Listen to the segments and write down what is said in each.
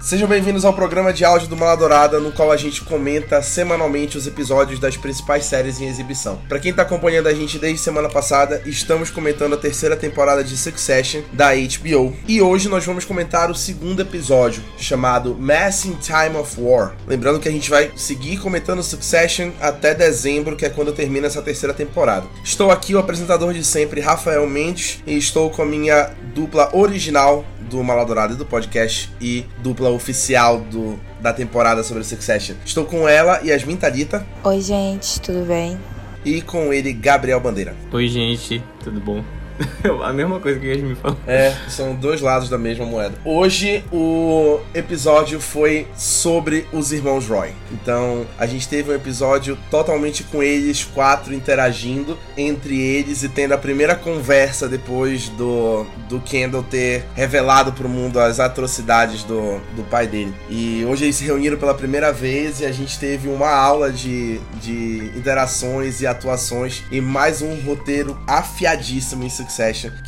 Sejam bem-vindos ao programa de áudio do Maladourada, no qual a gente comenta semanalmente os episódios das principais séries em exibição. Para quem tá acompanhando a gente desde semana passada, estamos comentando a terceira temporada de Succession da HBO. E hoje nós vamos comentar o segundo episódio, chamado Mass in Time of War. Lembrando que a gente vai seguir comentando Succession até dezembro, que é quando termina essa terceira temporada. Estou aqui, o apresentador de sempre, Rafael Mendes, e estou com a minha dupla original do Maladourado e do podcast e dupla oficial do, da temporada sobre Succession. Estou com ela, Yasmin Tadita. Oi, gente, tudo bem? E com ele, Gabriel Bandeira. Oi, gente, tudo bom? a mesma coisa que eles me falam. É, são dois lados da mesma moeda. Hoje o episódio foi sobre os irmãos Roy. Então a gente teve um episódio totalmente com eles quatro interagindo entre eles e tendo a primeira conversa depois do, do Kendall ter revelado pro mundo as atrocidades do, do pai dele. E hoje eles se reuniram pela primeira vez e a gente teve uma aula de, de interações e atuações e mais um roteiro afiadíssimo em Succession,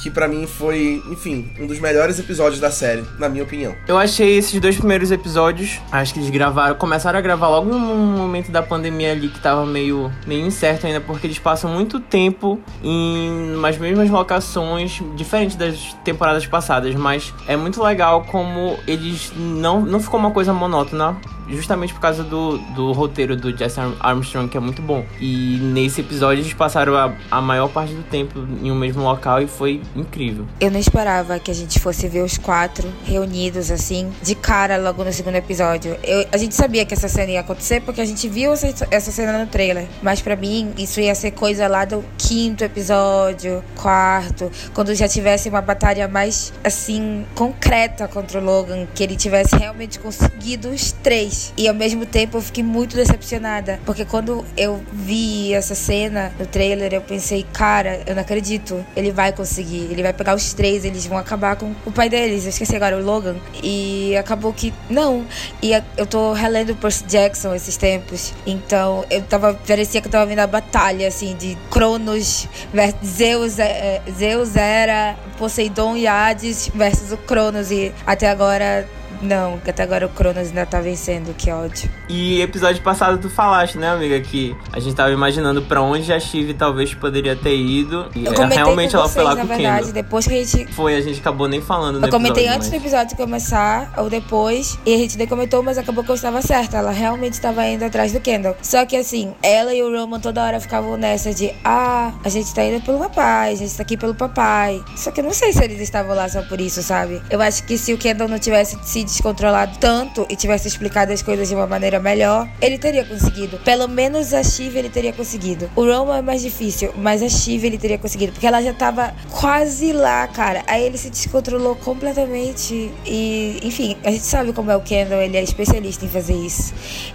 que para mim foi, enfim, um dos melhores episódios da série, na minha opinião. Eu achei esses dois primeiros episódios, acho que eles gravaram, começaram a gravar logo no momento da pandemia ali que tava meio, meio incerto ainda, porque eles passam muito tempo em umas mesmas locações, diferente das temporadas passadas, mas é muito legal como eles não, não ficou uma coisa monótona justamente por causa do, do roteiro do Jesse Armstrong, que é muito bom. E nesse episódio eles passaram a, a maior parte do tempo em um mesmo local e foi incrível. Eu não esperava que a gente fosse ver os quatro reunidos assim, de cara logo no segundo episódio. Eu, a gente sabia que essa cena ia acontecer porque a gente viu essa, essa cena no trailer. Mas para mim, isso ia ser coisa lá do quinto episódio, quarto, quando já tivesse uma batalha mais assim, concreta contra o Logan, que ele tivesse realmente conseguido os três e ao mesmo tempo eu fiquei muito decepcionada. Porque quando eu vi essa cena no trailer, eu pensei, cara, eu não acredito. Ele vai conseguir. Ele vai pegar os três, eles vão acabar com o pai deles. Eu esqueci agora, o Logan. E acabou que não. E eu tô relendo Percy Jackson esses tempos. Então eu tava. Parecia que eu tava vendo a batalha, assim, de Cronos versus Zeus. É, é, Zeus era Poseidon e Hades versus o Cronos. E até agora não, até agora o Cronos ainda tá vencendo, que ódio. E episódio passado tu falaste, né, amiga, que a gente tava imaginando pra onde a Chive talvez poderia ter ido. E eu realmente ela foi lá na com verdade, Kendall. depois que a gente. Foi, a gente acabou nem falando, né? Eu comentei antes mas... do episódio começar, ou depois, e a gente nem comentou, mas acabou que eu estava certa. Ela realmente estava indo atrás do Kendall. Só que assim, ela e o Roman toda hora ficavam nessa de ah, a gente tá indo pelo papai, a gente tá aqui pelo papai. Só que eu não sei se eles estavam lá só por isso, sabe? Eu acho que se o Kendall não tivesse se descontrolado tanto e tivesse explicado as coisas de uma maneira melhor, ele teria conseguido. Pelo menos a Shiva ele teria conseguido. O Roman é mais difícil, mas a Shiva ele teria conseguido, porque ela já tava quase lá, cara. Aí ele se descontrolou completamente e, enfim, a gente sabe como é o Kendall, ele é especialista em fazer isso.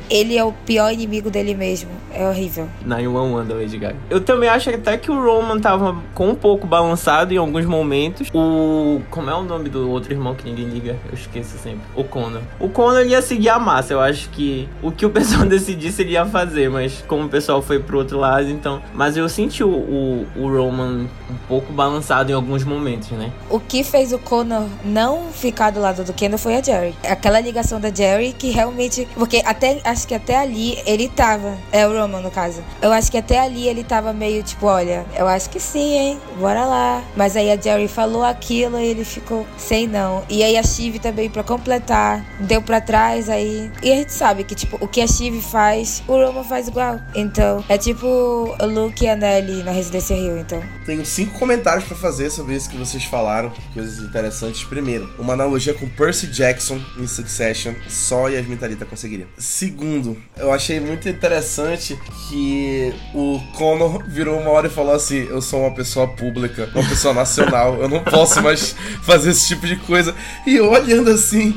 Ele é o pior inimigo dele mesmo. É horrível. 911 da Lady Gaga. Eu também acho até que o Roman tava com um pouco balançado em alguns momentos. O. Como é o nome do outro irmão que ninguém liga? Eu esqueço sempre. O Conan. O Conan ia seguir a massa. Eu acho que o que o pessoal decidisse ele ia fazer, mas como o pessoal foi pro outro lado, então. Mas eu senti o, o, o Roman um pouco balançado em alguns momentos, né? O que fez o Conan não ficar do lado do Kendall foi a Jerry. Aquela ligação da Jerry que realmente. Porque até acho que até ali ele tava. É o Roman, no caso. Eu acho que até ali ele tava meio tipo, olha, eu acho que sim, hein? Bora lá. Mas aí a Jerry falou aquilo e ele ficou sem não. E aí a Shiv também, pra completar, deu pra trás aí. E a gente sabe que, tipo, o que a Shiv faz, o Roman faz igual. Então, é tipo o Luke e a Nelly na Residência Rio, então. Tenho cinco comentários para fazer sobre isso que vocês falaram. Coisas interessantes. Primeiro, uma analogia com Percy Jackson em Succession. Só Yasmin Talita conseguiria. Segundo, eu achei muito interessante que o Connor virou uma hora e falou assim: Eu sou uma pessoa pública, uma pessoa nacional, eu não posso mais fazer esse tipo de coisa. E olhando assim,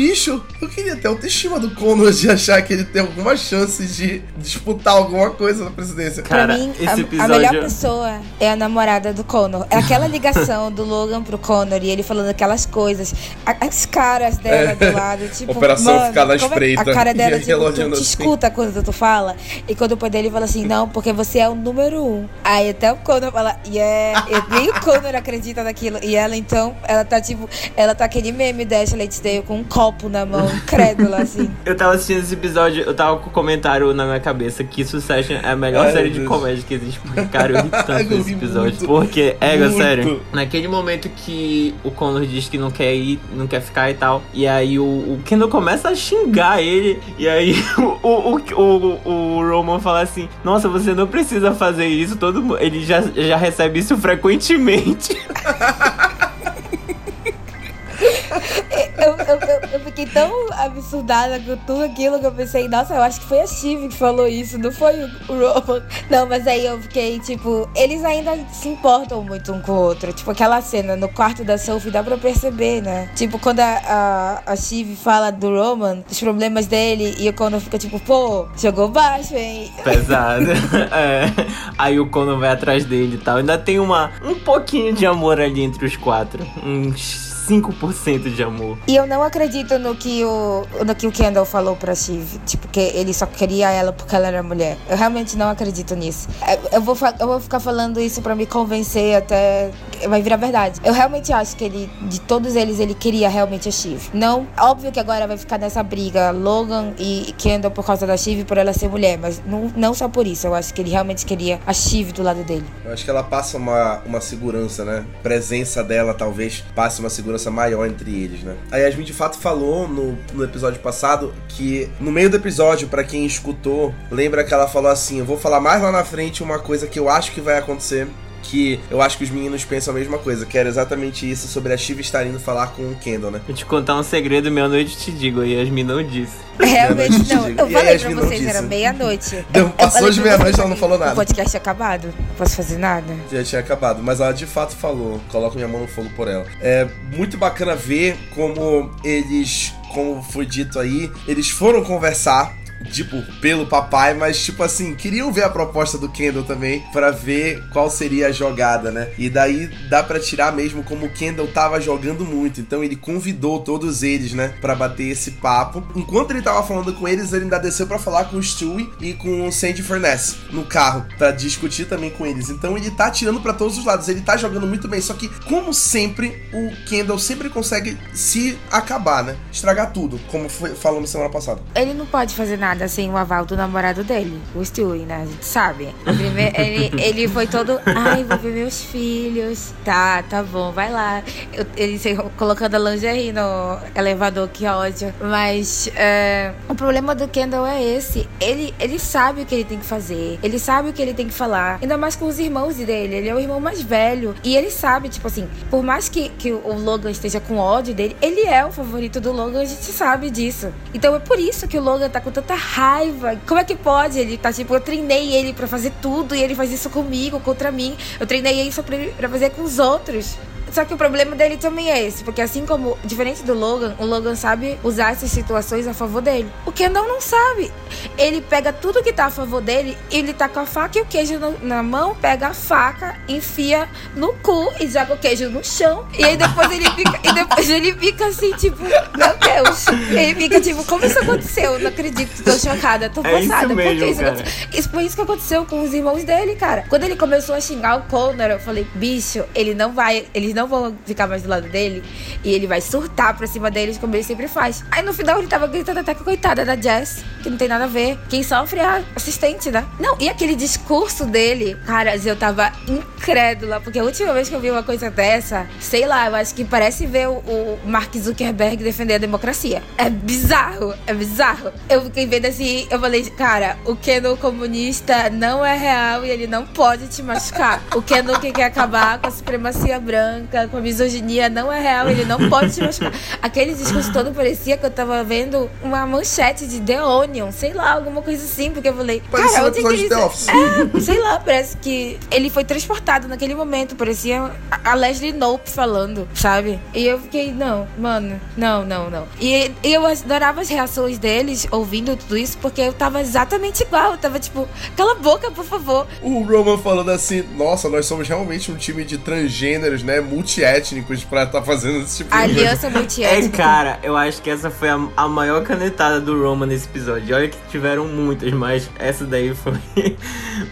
bicho, eu queria ter autoestima do Conor de achar que ele tem alguma chance de disputar alguma coisa na presidência. Cara, pra mim, a, episódio... a, melhor pessoa é a namorada do Conor. É aquela ligação do Logan pro Conor e ele falando aquelas coisas. As caras dela é. do lado, tipo. Operação mano, ficar na é espreita. É? A cara dela, tipo, tu assim. escuta quando tu fala. E quando o pai dele fala assim, não, porque você é o número um. Aí até o Conor fala, yeah. Nem o Conor acredita naquilo. E ela, então, ela tá tipo. Ela tá aquele meme da Ashley Tisdale com um copo na mão, crédula, assim. Eu tava assistindo esse episódio, eu tava com o um comentário na minha cabeça que Succession é a melhor Ai, série de comédia que existe. Porque, cara, eu ri tanto nesse episódio. Muito, porque, é, sério, naquele momento que o Connor diz que não quer ir, não quer ficar e tal, e aí o, o Kendall começa a xingar ele, e aí o, o, o, o, Roman fala assim: Nossa, você não precisa fazer isso, todo ele já, já recebe isso frequentemente. Eu, eu, eu, fiquei tão absurdada com tudo aquilo que eu pensei, nossa, eu acho que foi a Steve que falou isso, não foi o, Roman. Não, mas aí eu fiquei, tipo, eles ainda se importam muito um com o outro. Tipo, aquela cena no quarto da Sophie dá pra perceber, né? Tipo, quando a, a, a Steve fala do Roman, dos problemas dele, e o Conor fica tipo, pô, jogou baixo, hein? Pesado. é. Aí o Conor vai atrás dele e tal. Ainda tem uma, um pouquinho de amor ali entre os quatro. Uns 5% de amor. E eu não acredito no que o, no que o Kendall falou pra Shiv. Tipo, que ele só queria ela porque ela era mulher. Eu realmente não acredito nisso. É, eu vou, eu vou ficar falando isso pra me convencer até. Vai virar verdade. Eu realmente acho que ele, de todos eles, ele queria realmente a Shiv. Não, óbvio que agora vai ficar nessa briga Logan e Kendall por causa da Shiv por ela ser mulher, mas não, não só por isso. Eu acho que ele realmente queria a Shiv do lado dele. Eu acho que ela passa uma, uma segurança, né? Presença dela talvez passe uma segurança maior entre eles, né? A Yasmin de fato falou no, no episódio passado que no meio do episódio, para quem escutou, lembra que ela falou assim: Eu vou falar mais lá na frente uma coisa que eu acho que vai acontecer que eu acho que os meninos pensam a mesma coisa, que era exatamente isso sobre a Shiva estar indo falar com o Kendall, né? Vou te contar um segredo, meia-noite te digo, e Yasmin não disse. Realmente não. Eu falei pra vocês, era meia-noite. Passou de meia-noite ela não falou nada. O podcast tinha acabado, não posso fazer nada. Já tinha acabado, mas ela de fato falou, coloco minha mão no fogo por ela. É muito bacana ver como eles como foi dito aí, eles foram conversar tipo, pelo papai, mas, tipo assim, queriam ver a proposta do Kendall também para ver qual seria a jogada, né? E daí dá para tirar mesmo como o Kendall tava jogando muito. Então ele convidou todos eles, né, para bater esse papo. Enquanto ele tava falando com eles, ele ainda desceu para falar com o Stewie e com o Sandy Furness no carro para discutir também com eles. Então ele tá tirando para todos os lados, ele tá jogando muito bem. Só que, como sempre, o Kendall sempre consegue se acabar, né? Estragar tudo, como foi, falamos semana passada. Ele não pode fazer nada nada sem o aval do namorado dele, o Stewie, né? A gente sabe. Ele, ele foi todo, ai, vou ver meus filhos. Tá, tá bom, vai lá. Eu, ele colocando a lingerie no elevador, que ódio. Mas é, o problema do Kendall é esse. Ele, ele sabe o que ele tem que fazer. Ele sabe o que ele tem que falar. Ainda mais com os irmãos dele. Ele é o irmão mais velho. E ele sabe, tipo assim, por mais que, que o Logan esteja com ódio dele, ele é o favorito do Logan, a gente sabe disso. Então é por isso que o Logan tá com tanta raiva. Como é que pode? Ele tá tipo, eu treinei ele para fazer tudo e ele faz isso comigo, contra mim. Eu treinei ele só pra, fazer com os outros. Só que o problema dele também é esse, porque assim como, diferente do Logan, o Logan sabe usar essas situações a favor dele. O Kendall não sabe. Ele pega tudo que tá a favor dele, ele tá com a faca e o queijo no, na mão, pega a faca, enfia no cu e joga o queijo no chão. E aí depois ele fica, e depois ele fica assim, tipo, meu Deus. Ele fica tipo, como isso aconteceu? Não acredito, tô chocada, tô é passada. Isso mesmo, isso, isso foi isso que aconteceu com os irmãos dele, cara. Quando ele começou a xingar o Connor, eu falei, bicho, ele não vai, eles não não vão ficar mais do lado dele. E ele vai surtar pra cima deles, como ele sempre faz. Aí no final ele tava gritando até a coitada da Jess, que não tem nada a ver. Quem sofre é a assistente, né? Não, e aquele discurso dele, cara, eu tava incrédula, porque a última vez que eu vi uma coisa dessa, sei lá, eu acho que parece ver o, Mark Zuckerberg defender a democracia. É bizarro, é bizarro. Eu fiquei vendo assim, eu falei, cara, o Keno comunista não é real e ele não pode te machucar. O Keno que quer acabar com a supremacia branca com a misoginia não é real, ele não pode te machucar. Aquele discurso todo parecia que eu tava vendo uma manchete de The Onion, sei lá, alguma coisa assim, porque eu falei, Parecia cara, um onde é que ele... Office. É, sei lá, parece que ele foi transportado naquele momento, parecia a Leslie Knope falando, sabe? E eu fiquei, não, mano, não, não, não. E, e eu adorava as reações deles ouvindo tudo isso, porque eu tava exatamente igual, eu tava tipo, cala a boca, por favor. O Roman falando assim, nossa, nós somos realmente um time de transgêneros, né? Multiétnicos pra estar fazendo esse tipo de coisa. aliança É, multiétnica. cara, eu acho que essa foi a, a maior canetada do Roma nesse episódio. Olha que tiveram muitas, mas essa daí foi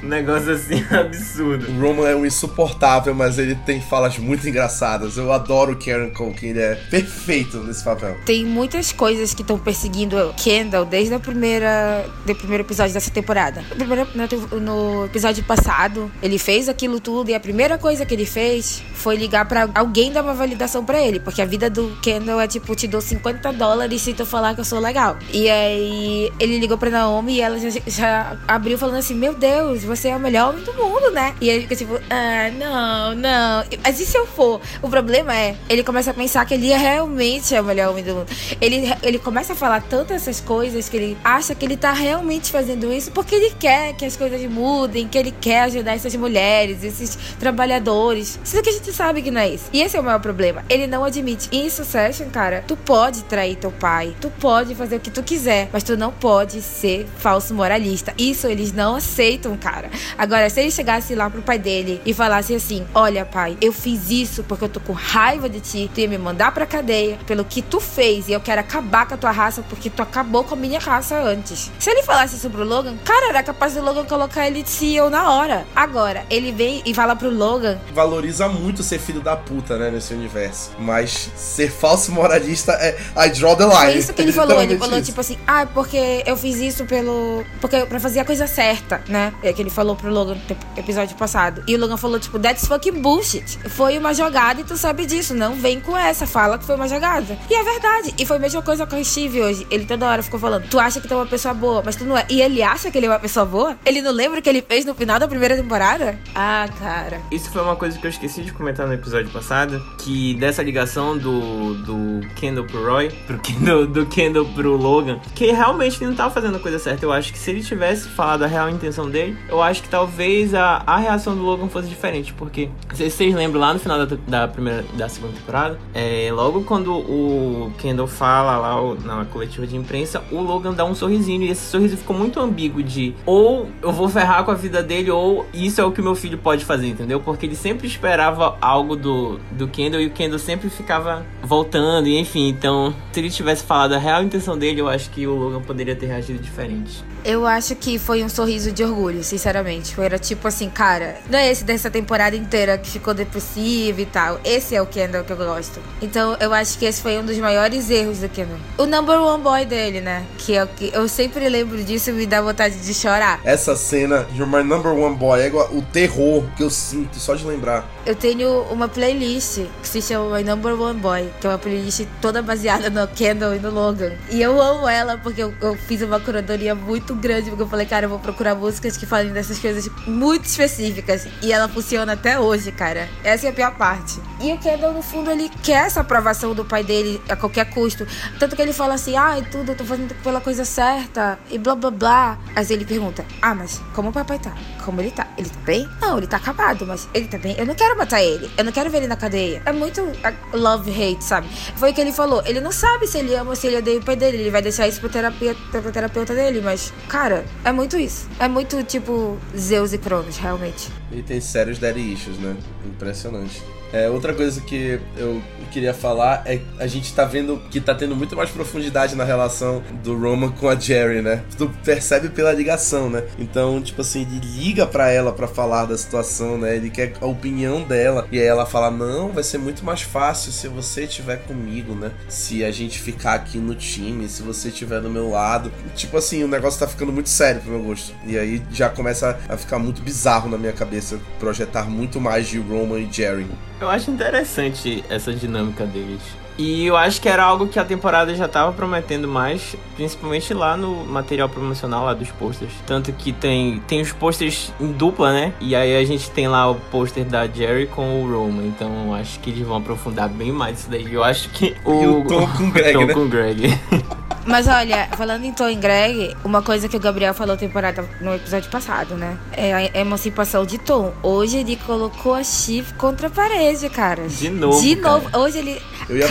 um negócio assim absurdo. O Roman é um insuportável, mas ele tem falas muito engraçadas. Eu adoro o Karen Culkin, ele é perfeito nesse papel. Tem muitas coisas que estão perseguindo o Kendall desde a primeira, do primeiro episódio dessa temporada. No, primeiro, no, episódio passado, ele fez aquilo tudo e a primeira coisa que ele fez foi ligar pra alguém dar uma validação pra ele, porque a vida do Kendall é tipo, te dou 50 dólares se tu falar que eu sou legal. E aí ele ligou pra Naomi e ela já, já abriu falando assim: Meu Deus, você é o melhor homem do mundo, né? E ele fica tipo, ah, não, não. Mas e se eu for? O problema é, ele começa a pensar que ele é realmente é o melhor homem do mundo. Ele, ele começa a falar tantas essas coisas que ele acha que ele tá realmente fazendo isso porque ele quer que as coisas mudem, que ele quer ajudar essas mulheres, esses trabalhadores. Sendo que a gente sabe que não é isso. E esse é o maior problema. Ele não admite. E em Succession, cara, tu pode trair teu pai, tu pode fazer o que tu quiser, mas tu não pode ser falso moralista. Isso eles não aceitam, cara. Agora, se ele chegasse lá pro pai dele e falasse assim: Olha, pai, eu fiz isso porque eu tô com raiva de ti, tu ia me mandar pra cadeia pelo que tu fez e eu quero acabar com a tua raça porque tu acabou com a minha raça antes. Se ele falasse isso pro Logan, cara, era capaz do Logan colocar ele de CEO na hora. Agora, ele vem e fala pro Logan Valoriza muito ser filho da puta, né, nesse universo. Mas ser falso moralista é. I draw the line. Foi isso que ele falou. Ele falou, isso. tipo assim, ah, porque eu fiz isso pelo. Porque pra fazer a coisa certa, né? É que ele falou pro Logan no episódio passado. E o Logan falou, tipo, that's fucking bullshit. Foi uma jogada e tu sabe disso. Não vem com essa. Fala que foi uma jogada. E é verdade. E foi a mesma coisa com o Steve hoje. Ele toda hora ficou falando, tu acha que tu é uma pessoa boa, mas tu não é. E ele acha que ele é uma pessoa boa? Ele não lembra o que ele fez no final da primeira temporada? Ah, cara. Isso foi uma coisa que eu esqueci de comentar no episódio passado, que dessa ligação do, do Kendall pro Roy, pro Kendall, do Kendall pro Logan, que realmente ele não tava fazendo a coisa certa. Eu acho que se ele tivesse falado a real intenção dele, eu acho que talvez a, a reação do Logan fosse diferente, porque se vocês lembram lá no final da, da primeira, da segunda temporada, é, logo quando o Kendall fala lá o- na coletiva de imprensa, o Logan dá um sorrisinho e esse sorriso ficou muito ambíguo de ou eu vou ferrar com a vida dele ou isso é o que meu filho pode fazer, entendeu? Porque ele sempre esperava algo do, do Kendall e o Kendall sempre ficava voltando e enfim, então se ele tivesse falado a real intenção dele, eu acho que o Logan poderia ter reagido diferente. Eu acho que foi um sorriso de orgulho, sinceramente. Foi, era tipo assim, cara, não é esse dessa temporada inteira que ficou depressivo e tal. Esse é o Kendall que eu gosto. Então eu acho que esse foi um dos maiores erros do Kendall. O number one boy dele, né? Que é o que eu sempre lembro disso e me dá vontade de chorar. Essa cena, You're My Number One Boy, é o terror que eu sinto só de lembrar. Eu tenho uma playlist que se chama My Number One Boy, que é uma playlist toda baseada no Kendall e no Logan. E eu amo ela porque eu, eu fiz uma curadoria muito grande, porque eu falei, cara, eu vou procurar músicas que falem dessas coisas muito específicas. E ela funciona até hoje, cara. Essa é a pior parte. E o Kendall, no fundo, ele quer essa aprovação do pai dele a qualquer custo. Tanto que ele fala assim, ai, tudo, eu tô fazendo pela coisa certa, e blá blá blá. Mas ele pergunta, ah, mas como o papai tá? Como ele tá? Ele tá bem? Não, ele tá acabado, mas ele tá bem. Eu não quero matar ele. Eu não quero ver ele na cadeia. É muito ah, love-hate, sabe? Foi o que ele falou. Ele não sabe se ele ama ou se ele odeia o pai dele. Ele vai deixar isso pro terapeuta, pro terapeuta dele. Mas, cara, é muito isso. É muito, tipo, Zeus e Cronos, realmente. E tem sérios daddy issues, né? Impressionante. É, outra coisa que eu queria falar é a gente tá vendo que tá tendo muito mais profundidade na relação do Roman com a Jerry, né? Tu percebe pela ligação, né? Então, tipo assim, ele liga pra ela pra falar da situação, né? Ele quer a opinião dela. E aí ela fala: Não, vai ser muito mais fácil se você estiver comigo, né? Se a gente ficar aqui no time, se você estiver do meu lado. Tipo assim, o negócio tá ficando muito sério pro meu gosto. E aí já começa a ficar muito bizarro na minha cabeça cabeça projetar muito mais de Roman e Jerry. Eu acho interessante essa dinâmica deles. E eu acho que era algo que a temporada já estava prometendo mais, principalmente lá no material promocional lá dos posters. Tanto que tem, tem os posters em dupla, né? E aí a gente tem lá o pôster da Jerry com o Roman. Então acho que eles vão aprofundar bem mais isso daí. Eu acho que o. E o Tom com o Greg, Tom né? com o Greg. Mas olha, falando em Tom e Greg, uma coisa que o Gabriel falou temporada no episódio passado, né? É a emancipação de Tom. Hoje ele colocou a Shiv contra a parede, cara. De novo. De novo. Cara. Hoje ele. Eu ia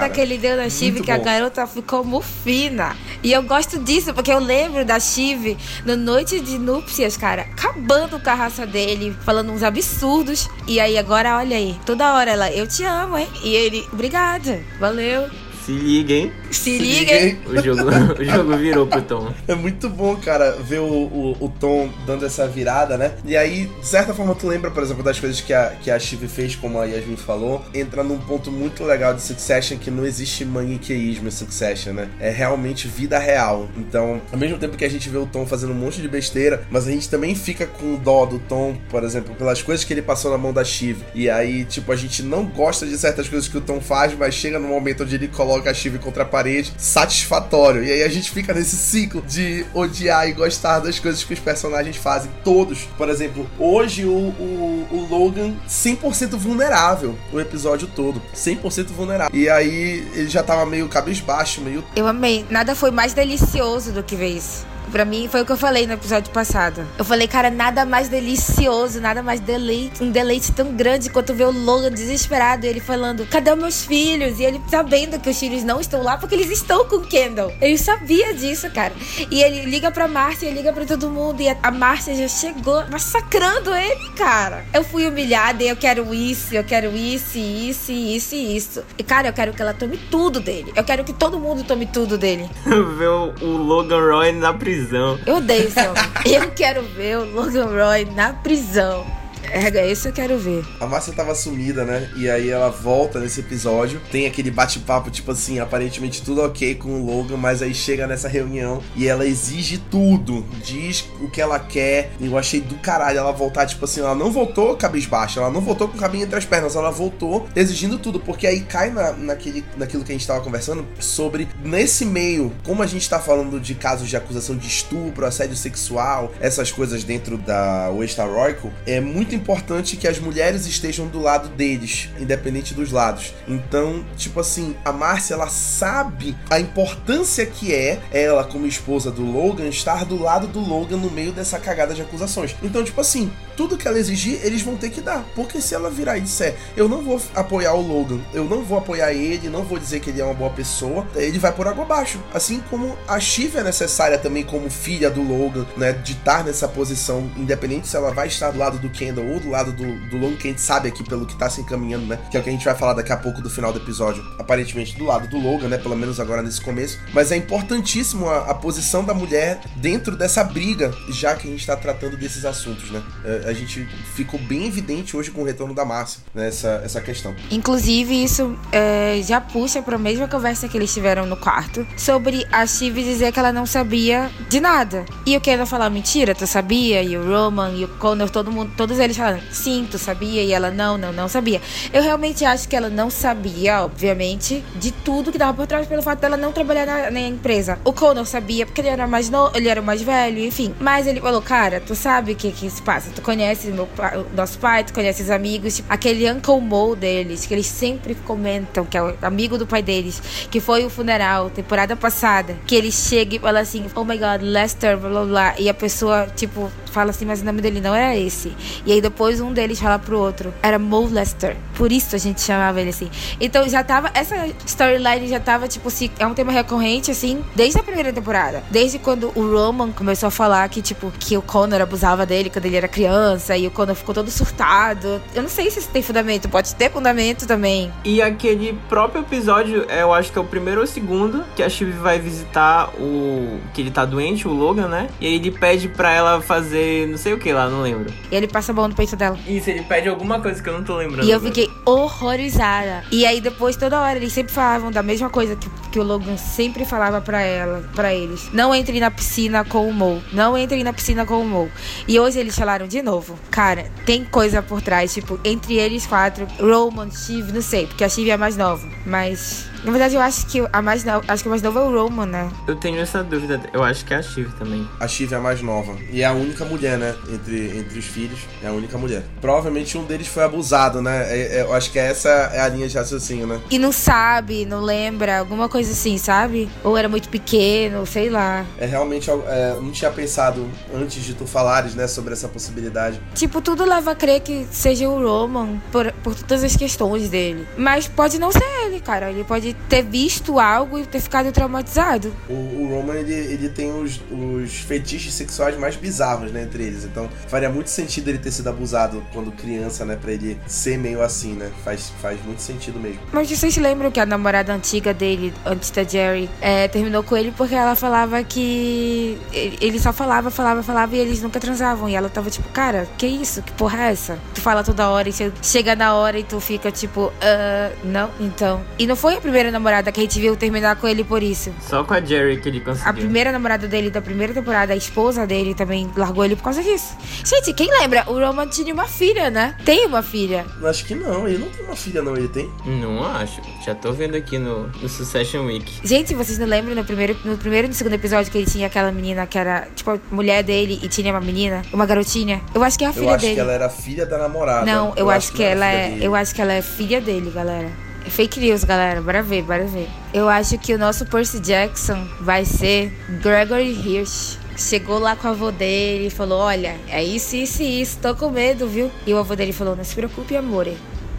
cara. que ele deu na Shiv, que a garota ficou mufina. E eu gosto disso, porque eu lembro da Shiv na noite de núpcias, cara, acabando com a raça dele, falando uns absurdos. E aí agora, olha aí, toda hora ela, eu te amo, hein? E ele, obrigada, valeu. Se liga, hein? Se, Se liga, hein? O jogo, o jogo virou pro Tom. É muito bom, cara, ver o, o, o, Tom dando essa virada, né? E aí, de certa forma, tu lembra, por exemplo, das coisas que a, que a Shiv fez, como a Yasmin falou, entra num ponto muito legal de Succession que não existe maniqueísmo em Succession, né? É realmente vida real. Então, ao mesmo tempo que a gente vê o Tom fazendo um monte de besteira, mas a gente também fica com dó do Tom, por exemplo, pelas coisas que ele passou na mão da Shiv. E aí, tipo, a gente não gosta de certas coisas que o Tom faz, mas chega no momento onde ele coloca a Shiv contra a parede, satisfatório. E aí a gente fica nesse ciclo de odiar e gostar das coisas que os personagens fazem. Todos. Por exemplo, hoje o, o, o Logan 100% vulnerável o episódio todo. 100% vulnerável. E aí ele já tava meio cabisbaixo, meio. Eu amei. Nada foi mais delicioso do que ver isso. Pra mim, foi o que eu falei no episódio passado. Eu falei, cara, nada mais delicioso, nada mais deleite, um deleite tão grande quanto ver o Logan desesperado ele falando, cadê os meus filhos? E ele sabendo que os filhos não estão lá porque eles estão com o Kendall. Ele sabia disso, cara. E ele liga pra Márcia, liga pra todo mundo e a Márcia já chegou massacrando ele, cara. Eu fui humilhada e eu quero isso, eu quero isso, isso, isso e isso. E, cara, eu quero que ela tome tudo dele. Eu quero que todo mundo tome tudo dele. ver o Logan Roy na prisão prisão. Eu odeio esse homem. eu quero ver o Logan Roy na prisão. É, isso eu quero ver. A Márcia tava sumida, né? E aí ela volta nesse episódio. Tem aquele bate-papo, tipo assim, aparentemente tudo ok com o Logan, mas aí chega nessa reunião e ela exige tudo. Diz o que ela quer. E eu achei do caralho ela voltar, tipo assim, ela não voltou cabisbaixa, ela não voltou com o cabinho entre as pernas, ela voltou exigindo tudo. Porque aí cai na, naquele, naquilo que a gente tava conversando sobre, nesse meio, como a gente tá falando de casos de acusação de estupro, assédio sexual, essas coisas dentro da West Royal, é importante que as mulheres estejam do lado deles, independente dos lados. Então, tipo assim, a Márcia ela sabe a importância que é ela, como esposa do Logan, estar do lado do Logan no meio dessa cagada de acusações. Então, tipo assim, tudo que ela exigir, eles vão ter que dar. Porque se ela virar e disser, eu não vou apoiar o Logan, eu não vou apoiar ele, não vou dizer que ele é uma boa pessoa, ele vai por água abaixo. Assim como a Shiva é necessária também como filha do Logan, né, de estar nessa posição, independente se ela vai estar do lado do Kendall ou do lado do, do Logan, que a gente sabe aqui pelo que tá se encaminhando, né? Que é o que a gente vai falar daqui a pouco do final do episódio. Aparentemente do lado do Logan, né? Pelo menos agora nesse começo. Mas é importantíssimo a, a posição da mulher dentro dessa briga, já que a gente tá tratando desses assuntos, né? É, a gente ficou bem evidente hoje com o retorno da Márcia, né? Essa, questão. Inclusive, isso é, já puxa pra mesma conversa que eles tiveram no quarto sobre a Shiv dizer que ela não sabia de nada. E o Kendall falar, mentira, tu sabia? E o Roman e o Connor, todo mundo, todos eles falando, sim, tu sabia? E ela, não, não, não sabia. Eu realmente acho que ela não sabia, obviamente, de tudo que dava por trás pelo fato dela não trabalhar na, na empresa. O Connor sabia porque ele era mais novo, ele era mais velho, enfim. Mas ele falou, cara, tu sabe o que que se passa? Tu conhece meu, o nosso pai, tu conhece os amigos, tipo, aquele Uncle Mo deles, que eles sempre comentam, que é o amigo do pai deles, que foi o funeral, temporada passada, que ele chega e fala assim, oh my god, Lester, blá blá blá, e a pessoa, tipo, fala assim, mas o nome dele não era esse. E aí depois um deles fala pro outro, era Mo Lester. Por isso a gente chamava ele assim. Então já tava, essa storyline já tava, tipo, se é um tema recorrente, assim, desde a primeira temporada. Desde quando o Roman começou a falar que, tipo, que o Connor abusava dele quando ele era criança e o ficou todo surtado. Eu não sei se isso tem fundamento, pode ter fundamento também. E aquele próprio episódio, eu acho que é o primeiro ou o segundo, que a Shiv vai visitar o. que ele tá doente, o Logan, né? E aí ele pede pra ela fazer não sei o que lá, não lembro. E ele passa a mão no peito dela. Isso, ele pede alguma coisa que eu não tô lembrando. E eu fiquei horrorizada. E aí depois, toda hora, eles sempre falavam da mesma coisa que, que o Logan sempre falava pra ela, para eles. Não entre na piscina com o Mo. Não entre na piscina com o Mo. E hoje eles falaram de novo novo. Cara, tem coisa por trás, tipo, entre eles quatro, Roman, Steve, não sei, porque a Steve é mais nova. Mas na verdade, eu acho que a mais nova, acho que a mais nova é o Roman, né? Eu tenho essa dúvida. Eu acho que é a Shiv também. A Shiv é a mais nova. E é a única mulher, né? Entre, entre os filhos. É a única mulher. Provavelmente um deles foi abusado, né? É, é, eu acho que essa é a linha de raciocínio, né? E não sabe, não lembra, alguma coisa assim, sabe? Ou era muito pequeno, sei lá. É realmente. É, não tinha pensado antes de tu falares, né? Sobre essa possibilidade. Tipo, tudo leva a crer que seja o Roman por, por todas as questões dele. Mas pode não ser ele, cara. Ele pode ter visto algo e ter ficado traumatizado. O, o Roman, ele, ele tem os, os fetiches sexuais mais bizarros, né, entre eles. Então, faria muito sentido ele ter sido abusado quando criança, né, pra ele ser meio assim, né? Faz, faz muito sentido mesmo. Mas vocês lembram que a namorada antiga dele, antes da Jerry, é, terminou com ele porque ela falava que ele só falava, falava, falava e eles nunca transavam. E ela tava tipo, cara, que isso? Que porra é essa? Tu fala toda hora e chega na hora e tu fica tipo, uh, não, então. E não foi a primeira namorada que a gente viu terminar com ele por isso. Só com a Jerry que ele conseguiu. A primeira namorada dele da primeira temporada, a esposa dele também largou ele por causa disso. Gente, quem lembra? O Roman tinha uma filha, né? Tem uma filha. Acho que não, ele não tem uma filha, não. Ele tem? Não acho. Já tô vendo aqui no, no Succession Week. Gente, vocês não lembram no primeiro, no primeiro e no segundo episódio que ele tinha aquela menina que era, tipo, a mulher dele e tinha uma menina, uma garotinha? Eu acho que é a filha dele. Eu acho que ela era filha da namorada. Não, eu, eu acho, acho, que, que ela é. Dele. Eu acho que ela é filha dele, galera. Fake news, galera. Bora ver, bora ver. Eu acho que o nosso Percy Jackson vai ser Gregory Hirsch. Chegou lá com o avô dele e falou: Olha, é isso, isso e isso, tô com medo, viu? E o avô dele falou: Não se preocupe, amor.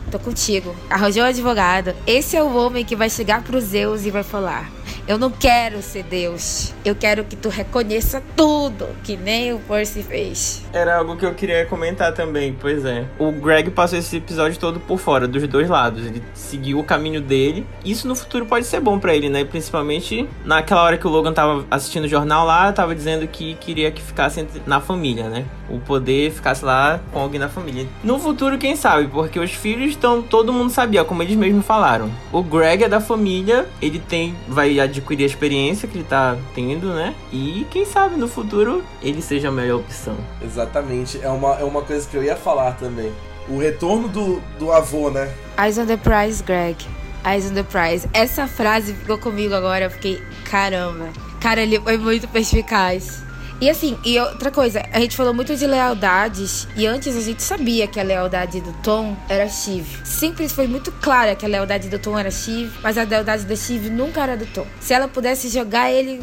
Tô contigo. Arranjou um advogado. Esse é o homem que vai chegar pro Zeus e vai falar: eu não quero ser Deus. Eu quero que tu reconheça tudo, que nem o Percy fez. Era algo que eu queria comentar também, pois é. O Greg passou esse episódio todo por fora, dos dois lados. Ele seguiu o caminho dele. Isso no futuro pode ser bom para ele, né? Principalmente naquela hora que o Logan tava assistindo o jornal lá, tava dizendo que queria que ficasse na família, né? O poder ficasse lá com alguém na família. No futuro, quem sabe? Porque os filhos estão. Todo mundo sabia, como eles mesmos falaram. O Greg é da família, ele tem. Vai adquirir a experiência que ele tá tendo, né? E quem sabe no futuro ele seja a melhor opção. Exatamente. É uma, é uma coisa que eu ia falar também. O retorno do, do avô, né? Eyes on the prize, Greg. Eyes on the prize. Essa frase ficou comigo agora. Eu fiquei, caramba. Cara, ele foi muito perspicaz. E assim, e outra coisa, a gente falou muito de lealdades e antes a gente sabia que a lealdade do Tom era Steve. Sempre foi muito clara que a lealdade do Tom era Steve, mas a lealdade da Steve nunca era do Tom. Se ela pudesse jogar ele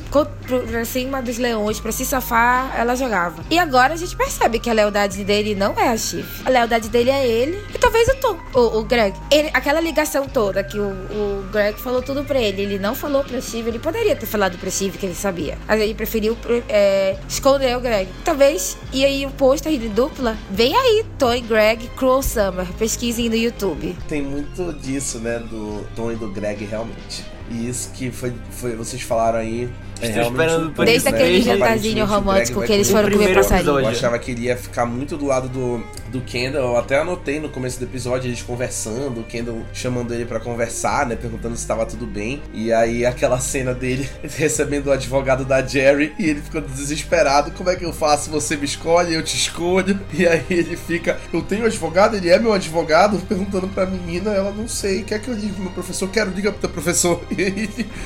pra cima dos leões para se safar, ela jogava. E agora a gente percebe que a lealdade dele não é a Steve. A lealdade dele é ele e talvez o Tom, o, o Greg. Ele, aquela ligação toda que o, o Greg falou tudo pra ele, ele não falou pra Steve, ele poderia ter falado pra Steve que ele sabia. Mas ele preferiu é, escondeu o Greg. Talvez, e aí o pôster de dupla, vem aí, Tom e Greg, Cruel Summer. Pesquisem no YouTube. Tem muito disso, né, do Tom e do Greg, realmente. E isso que foi, foi vocês falaram aí é, Estou esperando por Desde isso, aquele jantarzinho romântico que eles foram comer passarinho. Eu achava que ele ia ficar muito do lado do, do Kendall. Eu até anotei no começo do episódio eles conversando, o Kendall chamando ele para conversar, né? Perguntando se estava tudo bem. E aí aquela cena dele recebendo o advogado da Jerry e ele ficando desesperado. Como é que eu faço? Você me escolhe, eu te escolho. E aí ele fica, eu tenho advogado, ele é meu advogado, perguntando pra menina, ela não sei, quer que eu ligue pro meu professor? Quero, liga pro teu professor.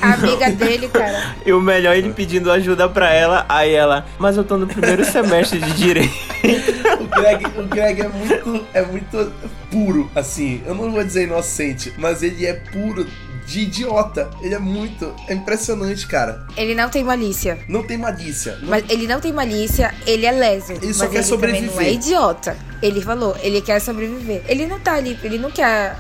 A amiga dele, cara. E o melhor ele pedindo ajuda pra ela, aí ela, mas eu tô no primeiro semestre de direito. O, Greg, o Greg é muito, é muito puro, assim. Eu não vou dizer inocente, mas ele é puro de idiota. Ele é muito. É impressionante, cara. Ele não tem malícia. Não tem malícia. Não... Mas ele não tem malícia, ele é leso. Ele só quer ele sobreviver. não é idiota. Ele falou, ele quer sobreviver. Ele não tá ali, ele não quer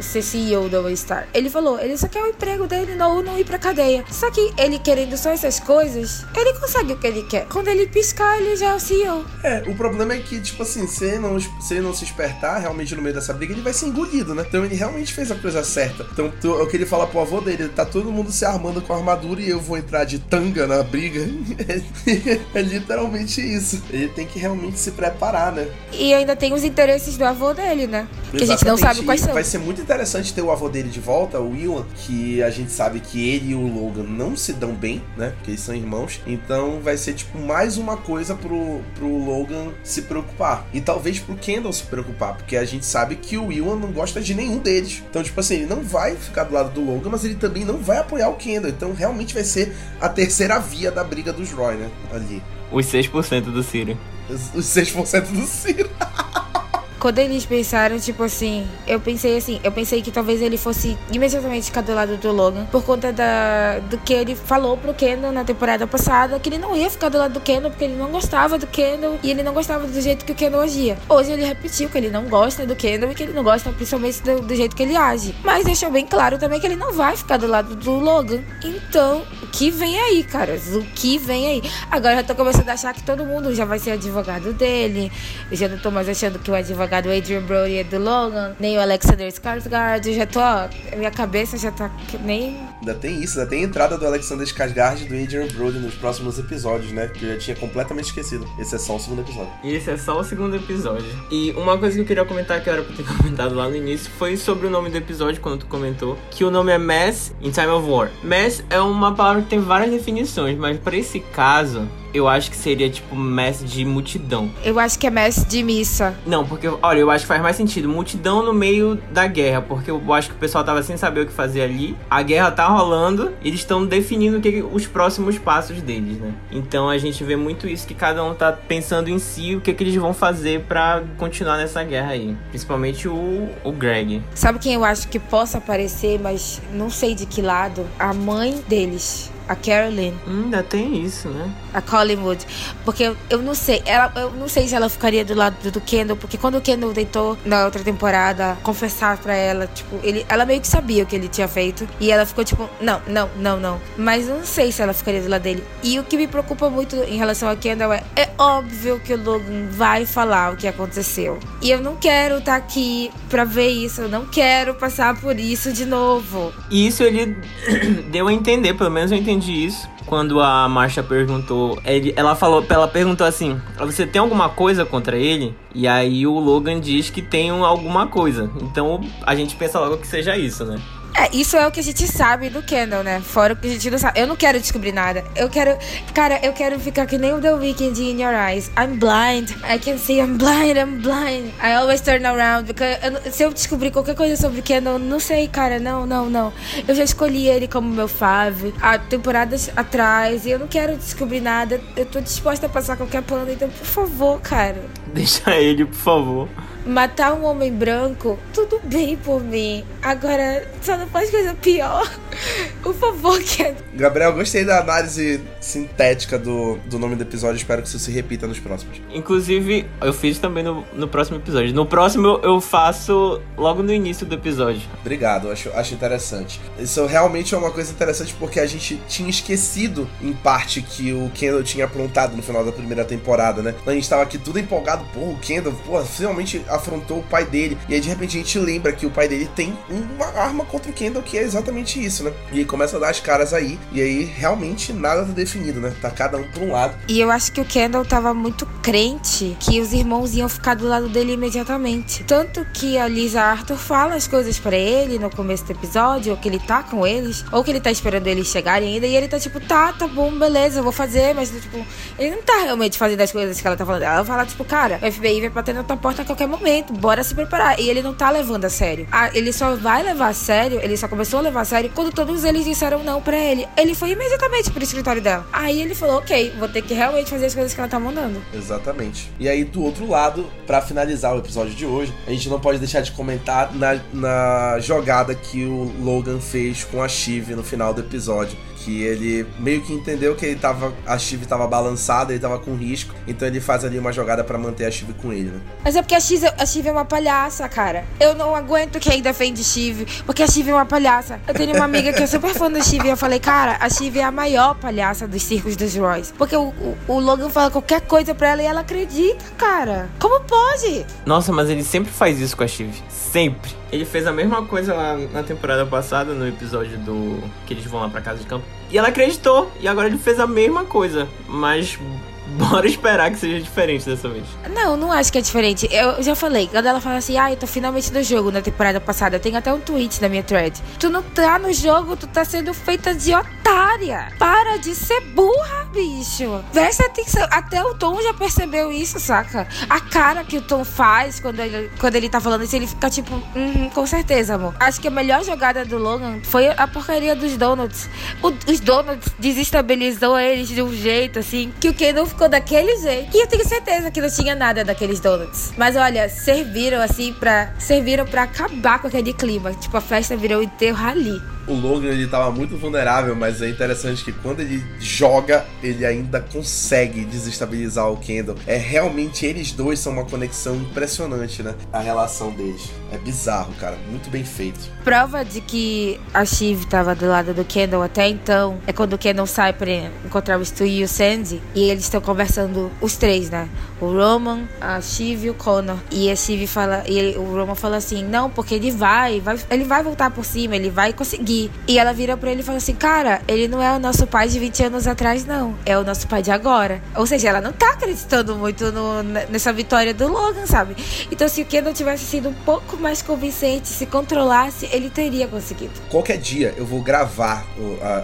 ser CEO da All-Star. Ele falou, ele só quer o emprego dele, não, não ir pra cadeia. Só que ele querendo só essas coisas, ele consegue o que ele quer. Quando ele piscar, ele já é o CEO. É, o problema é que, tipo assim, se ele não, se ele não se espertar realmente no meio dessa briga, ele vai ser engolido, né? Então ele realmente fez a coisa certa. Então o que ele fala pro avô dele, tá todo mundo se armando com armadura e eu vou entrar de tanga na briga. é, é literalmente isso. Ele tem que realmente se preparar, né? E E ainda tem os interesses do avô dele, né? Que a gente não sabe quais são. Vai ser muito interessante ter o avô dele de volta, o Will, que a gente sabe que ele e o Logan não se dão bem, né? Porque eles são irmãos. Então vai ser, tipo, mais uma coisa pro, pro Logan se preocupar. E talvez pro Kendall se preocupar, porque a gente sabe que o Will não gosta de nenhum deles. Então, tipo assim, ele não vai ficar do lado do Logan, mas ele também não vai apoiar o Kendall. Então, realmente vai ser a terceira via da briga dos Roy, né? Ali. Os 6% do Ciro. Os, os 6% do Ciro. Quando eles pensaram, tipo assim, eu pensei assim, eu pensei que talvez ele fosse imediatamente ficar do lado do Logan, por conta da, do que ele falou pro Kendall na temporada passada, que ele não ia ficar do lado do Kendall porque ele não gostava do Kendall e ele não gostava do jeito que o Kendall agia. Hoje ele repetiu que ele não gosta do Kendall e que ele não gosta principalmente do, do jeito que ele age. Mas deixou bem claro também que ele não vai ficar do lado do Logan. Então, que vem aí, caras? O que vem aí? Agora eu já tô começando a achar que todo mundo já vai ser advogado dele. Eu já não tô mais achando que o advogado do Adrian Brody e do Logan, nem o Alexander Skarsgård. Eu já tô, ó, minha cabeça já tá que nem. Ainda tem isso, ainda tem a entrada do Alexander Skarsgård e do Adrian Brody nos próximos episódios, né? Que eu já tinha completamente esquecido. Esse é só o segundo episódio. E esse é só o segundo episódio. E uma coisa que eu queria comentar que era pra ter comentado lá no início foi sobre o nome do episódio, quando tu comentou, que o nome é Mass in Time of War. Mass é uma palavra que tem várias definições, mas para esse caso, eu acho que seria tipo mass de multidão. Eu acho que é mass de missa. Não, porque, olha, eu acho que faz mais sentido. Multidão no meio da guerra, porque eu acho que o pessoal tava sem saber o que fazer ali. A guerra tá rolando, eles estão definindo que, os próximos passos deles, né? Então a gente vê muito isso, que cada um tá pensando em si o que, que eles vão fazer para continuar nessa guerra aí. Principalmente o, o Greg. Sabe quem eu acho que possa aparecer, mas não sei de que lado? A mãe deles a Carolyn. Hum, ainda tem isso, né? A Collingwood. Porque eu, eu não sei, ela, eu não sei se ela ficaria do lado do Kendall, porque quando o Kendall deitou na outra temporada confessar pra ela, tipo, ele, ela meio que sabia o que ele tinha feito. E ela ficou tipo, não, não, não, não. Mas eu não sei se ela ficaria do lado dele. E o que me preocupa muito em relação a Kendall é, é óbvio que o Logan vai falar o que aconteceu. E eu não quero estar tá aqui pra ver isso. Eu não quero passar por isso de novo. Isso ele deu a entender, pelo menos eu entendi entendi isso quando a Marcia perguntou. Ela falou, ela perguntou assim: Você tem alguma coisa contra ele? E aí o Logan diz que tem alguma coisa. Então a gente pensa logo que seja isso, né? É, isso é o que a gente sabe do Kendall, né? Fora o que a gente não sabe. Eu não quero descobrir nada. Eu quero. Cara, eu quero ficar que nem o The Weeknd in Your Eyes. I'm blind. I can see I'm blind, I'm blind. I always turn around. Because eu, se eu descobrir qualquer coisa sobre Kendall, não sei, cara. Não, não, não. Eu já escolhi ele como meu fave há temporadas atrás. E eu não quero descobrir nada. Eu tô disposta a passar qualquer plano. Então, por favor, cara. Deixa ele, por favor. Matar um homem branco, tudo bem por mim. Agora, só não faz coisa pior. Por favor, que Gabriel, gostei da análise sintética do, do nome do episódio. Espero que isso se repita nos próximos. Inclusive, eu fiz também no, no próximo episódio. No próximo, eu faço logo no início do episódio. Obrigado, acho, acho interessante. Isso realmente é uma coisa interessante porque a gente tinha esquecido, em parte, que o Kendall tinha aprontado no final da primeira temporada, né? A gente tava aqui tudo empolgado. Pô, o Kendall, pô, finalmente afrontou o pai dele. E aí de repente a gente lembra que o pai dele tem uma arma contra o Kendall que é exatamente isso, né? E começa a dar as caras aí. E aí realmente nada tá definido, né? Tá cada um por um lado. E eu acho que o Kendall tava muito crente que os irmãos iam ficar do lado dele imediatamente. Tanto que a Lisa Arthur fala as coisas para ele no começo do episódio, ou que ele tá com eles, ou que ele tá esperando eles chegarem ainda. E ele tá tipo, tá, tá bom, beleza, eu vou fazer. Mas tipo, ele não tá realmente fazendo as coisas que ela tá falando. Ela fala, tipo, cara, o FBI vai bater na tua porta a qualquer momento momento, bora se preparar. E ele não tá levando a sério. Ah, ele só vai levar a sério, ele só começou a levar a sério quando todos eles disseram não pra ele. Ele foi imediatamente pro escritório dela. Aí ele falou, ok, vou ter que realmente fazer as coisas que ela tá mandando. Exatamente. E aí, do outro lado, para finalizar o episódio de hoje, a gente não pode deixar de comentar na, na jogada que o Logan fez com a Shiv no final do episódio que ele meio que entendeu que ele tava, a Chive tava balançada, ele tava com risco, então ele faz ali uma jogada para manter a Chive com ele, né? Mas é porque a Chive, a Chive é uma palhaça, cara. Eu não aguento quem defende Chive, porque a Chive é uma palhaça. Eu tenho uma amiga que é super fã da Chive e eu falei, cara, a Chive é a maior palhaça dos circos dos Royce. Porque o, o, o Logan fala qualquer coisa pra ela e ela acredita, cara. Como pode? Nossa, mas ele sempre faz isso com a Chive. Sempre. Ele fez a mesma coisa lá na temporada passada, no episódio do. que eles vão lá pra casa de campo. E ela acreditou. E agora ele fez a mesma coisa. Mas bora esperar que seja diferente dessa vez. Não, não acho que é diferente. Eu já falei, quando ela fala assim, ah, eu tô finalmente no jogo na temporada passada, tem até um tweet na minha thread. Tu não tá no jogo, tu tá sendo feita de otária. Para de ser burra, bicho. Presta atenção. Até o Tom já percebeu isso, saca? A cara que o Tom faz quando ele, quando ele tá falando isso, ele fica tipo, uhum, com certeza, amor. Acho que a melhor jogada do Logan foi a porcaria dos donuts. O, os donuts desestabilizou eles de um jeito, assim, que o Kendall ficou daquele jeito. E eu tenho certeza que não tinha nada daqueles donuts. Mas olha, serviram assim para serviram para acabar com aquele clima. Tipo, a festa virou enterro ali o Logan ele tava muito vulnerável, mas é interessante que quando ele joga, ele ainda consegue desestabilizar o Kendall. É realmente eles dois são uma conexão impressionante, né? A relação deles. É bizarro, cara. Muito bem feito. Prova de que a Shiv tava do lado do Kendall até então é quando o Kendall sai pra encontrar o Stu e o Sandy. E eles estão conversando, os três, né? O Roman, a Shiv e o Connor. E a Shiv fala, e ele, o Roman fala assim: Não, porque ele vai, vai, ele vai voltar por cima, ele vai conseguir E ela vira pra ele e fala assim: Cara, ele não é o nosso pai de 20 anos atrás, não. É o nosso pai de agora. Ou seja, ela não tá acreditando muito no, nessa vitória do Logan, sabe? Então, se o Kendall tivesse sido um pouco mais convincente, se controlasse, ele teria conseguido. Qualquer dia eu vou gravar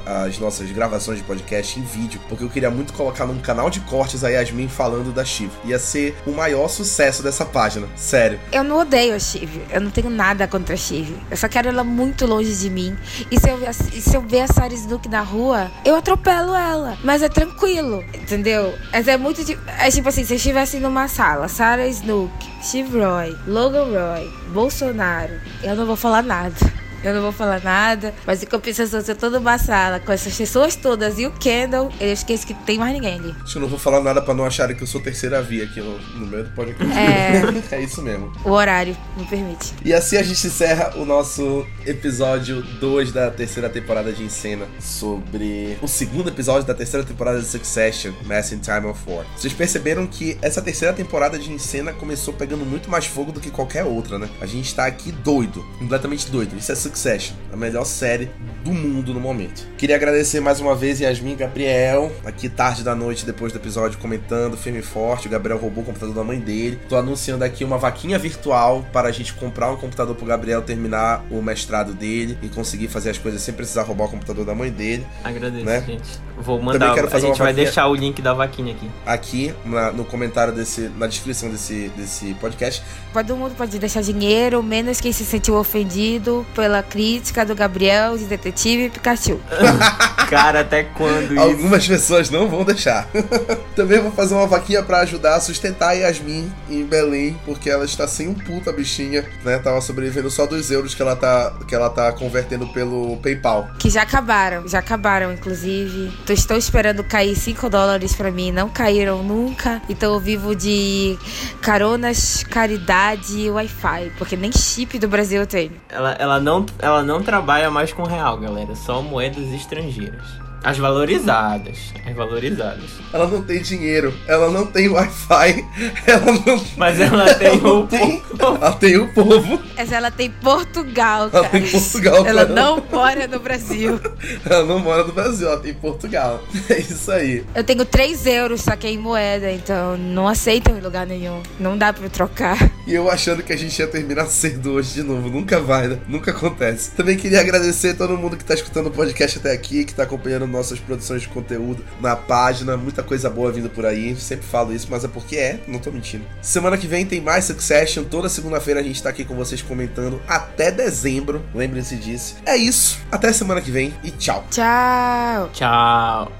a, as nossas gravações de podcast em vídeo, porque eu queria muito colocar num canal de cortes a Yasmin falando da Shiv. Ia ser o maior sucesso dessa página. Sério. Eu não odeio a Shiv. Eu não tenho nada contra a Shiv. Eu só quero ela muito longe de mim. E se eu, e se eu ver a Sarah Snook na rua, eu atropelo ela. Mas é tranquilo, entendeu? Mas é muito. É tipo assim, se eu estivesse numa sala, Sarah Snook, Steve Roy, Logan Roy, Bolsonaro, eu não vou falar nada. Eu não vou falar nada, mas em compensação, se eu tô numa sala com essas pessoas todas e o Kendall, eu esqueço que tem mais ninguém ali. Acho que eu não vou falar nada pra não acharem que eu sou terceira via aqui no, no meio do podcast. É... é isso mesmo. O horário me permite. E assim a gente encerra o nosso episódio 2 da terceira temporada de Encena sobre o segundo episódio da terceira temporada de Succession, Mass in Time of War. Vocês perceberam que essa terceira temporada de Encena começou pegando muito mais fogo do que qualquer outra, né? A gente tá aqui doido, completamente doido. Isso é Succession, a melhor série do mundo no momento. Queria agradecer mais uma vez Yasmin e Gabriel, aqui tarde da noite depois do episódio comentando, firme e forte. O Gabriel roubou o computador da mãe dele. Tô anunciando aqui uma vaquinha virtual para a gente comprar um computador pro Gabriel terminar o mestrado dele e conseguir fazer as coisas sem precisar roubar o computador da mãe dele. Agradeço, né? gente. Vou mandar, quero fazer a gente vai deixar o link da vaquinha aqui. Aqui na, no comentário desse, na descrição desse, desse podcast. Todo mundo pode deixar dinheiro, menos quem se sentiu ofendido pela crítica do Gabriel de Detetive Pikachu. Cara, até quando isso? Algumas pessoas não vão deixar. Também vou fazer uma vaquinha para ajudar a sustentar a Yasmin em Belém, porque ela está sem um puta bichinha, né? Tava sobrevivendo só dos euros que ela tá, que ela tá convertendo pelo PayPal. Que já acabaram, já acabaram, inclusive. Tô, estou esperando cair 5 dólares para mim, não caíram nunca. Então eu vivo de caronas, caridade e Wi-Fi, porque nem chip do Brasil eu tenho. Ela, ela não ela não trabalha mais com real, galera. Só moedas estrangeiras. As valorizadas. As valorizadas. Ela não tem dinheiro, ela não tem Wi-Fi, ela não. Mas ela tem ela o tem, Ela tem o povo. Mas ela tem Portugal, cara. Ela tem Portugal, Ela não mora no Brasil. ela não mora no Brasil, ela tem Portugal. É isso aí. Eu tenho 3 euros, só que é em moeda, então não aceitam em lugar nenhum. Não dá pra trocar. E eu achando que a gente ia terminar cedo hoje de novo. Nunca vai, né? Nunca acontece. Também queria agradecer a todo mundo que tá escutando o podcast até aqui, que tá acompanhando nossas produções de conteúdo na página. Muita coisa boa vindo por aí. Sempre falo isso, mas é porque é, não tô mentindo. Semana que vem tem mais Succession. Toda segunda-feira a gente tá aqui com vocês comentando até dezembro. Lembrem-se disso. É isso. Até semana que vem e tchau. Tchau. Tchau.